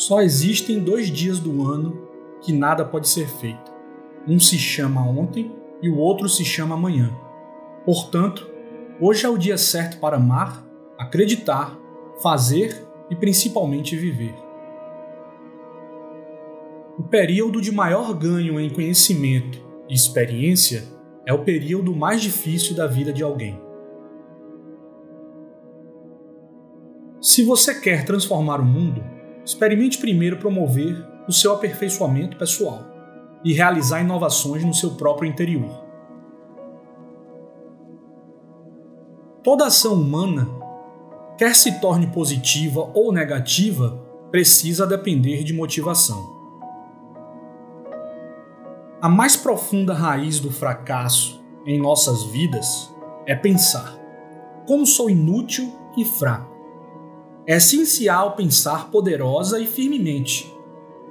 Só existem dois dias do ano que nada pode ser feito. Um se chama ontem e o outro se chama amanhã. Portanto, hoje é o dia certo para amar, acreditar, fazer e principalmente viver. O período de maior ganho em conhecimento e experiência é o período mais difícil da vida de alguém. Se você quer transformar o mundo, experimente primeiro promover o seu aperfeiçoamento pessoal e realizar inovações no seu próprio interior. Toda ação humana, quer se torne positiva ou negativa, precisa depender de motivação. A mais profunda raiz do fracasso em nossas vidas é pensar: como sou inútil e fraco. É essencial pensar poderosa e firmemente.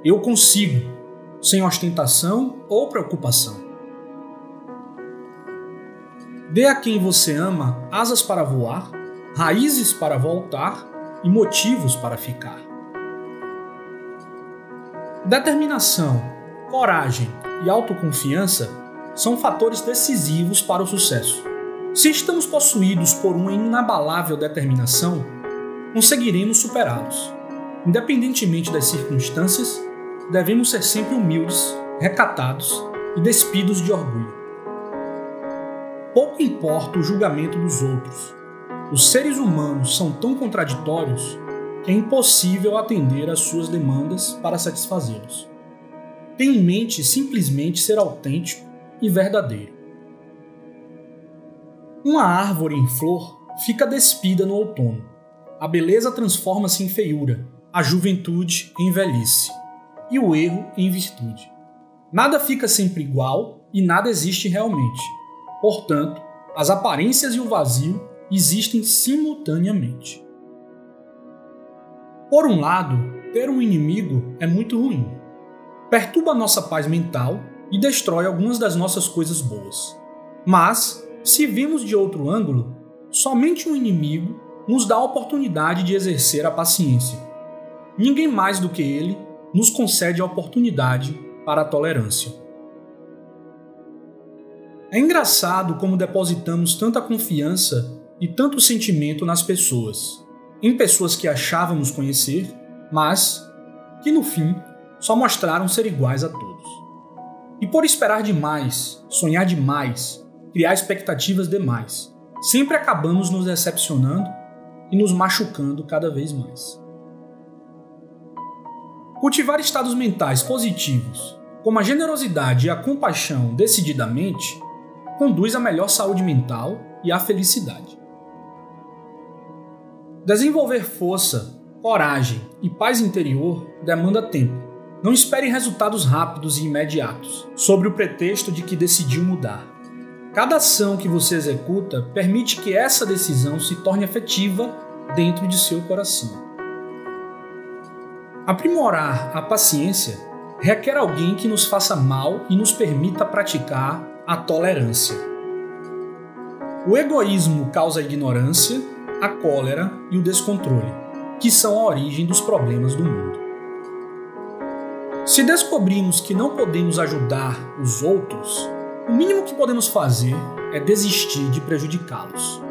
Eu consigo, sem ostentação ou preocupação. Dê a quem você ama asas para voar, raízes para voltar e motivos para ficar. Determinação, coragem e autoconfiança são fatores decisivos para o sucesso. Se estamos possuídos por uma inabalável determinação, conseguiremos superá-los. Independentemente das circunstâncias, devemos ser sempre humildes, recatados e despidos de orgulho. Pouco importa o julgamento dos outros. Os seres humanos são tão contraditórios que é impossível atender às suas demandas para satisfazê-los tem em mente simplesmente ser autêntico e verdadeiro. Uma árvore em flor fica despida no outono. A beleza transforma-se em feiura, a juventude em velhice e o erro em virtude. Nada fica sempre igual e nada existe realmente. Portanto, as aparências e o vazio existem simultaneamente. Por um lado, ter um inimigo é muito ruim perturba nossa paz mental e destrói algumas das nossas coisas boas. Mas, se vimos de outro ângulo, somente um inimigo nos dá a oportunidade de exercer a paciência. Ninguém mais do que ele nos concede a oportunidade para a tolerância. É engraçado como depositamos tanta confiança e tanto sentimento nas pessoas, em pessoas que achávamos conhecer, mas que no fim só mostraram ser iguais a todos. E por esperar demais, sonhar demais, criar expectativas demais, sempre acabamos nos decepcionando e nos machucando cada vez mais. Cultivar estados mentais positivos, como a generosidade e a compaixão decididamente, conduz à melhor saúde mental e à felicidade. Desenvolver força, coragem e paz interior demanda tempo não espere resultados rápidos e imediatos, sobre o pretexto de que decidiu mudar. Cada ação que você executa permite que essa decisão se torne efetiva dentro de seu coração. Aprimorar a paciência requer alguém que nos faça mal e nos permita praticar a tolerância. O egoísmo causa a ignorância, a cólera e o descontrole, que são a origem dos problemas do mundo. Se descobrimos que não podemos ajudar os outros, o mínimo que podemos fazer é desistir de prejudicá-los.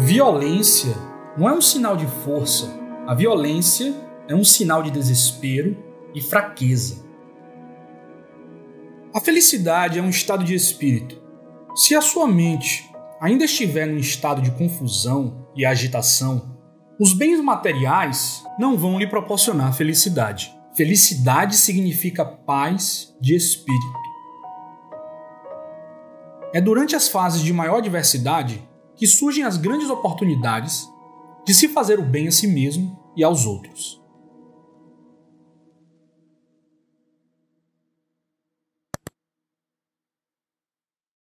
Violência não é um sinal de força, a violência é um sinal de desespero e fraqueza. A felicidade é um estado de espírito. Se a sua mente ainda estiver num estado de confusão e agitação, os bens materiais não vão lhe proporcionar felicidade. Felicidade significa paz de espírito. É durante as fases de maior diversidade que surgem as grandes oportunidades de se fazer o bem a si mesmo e aos outros.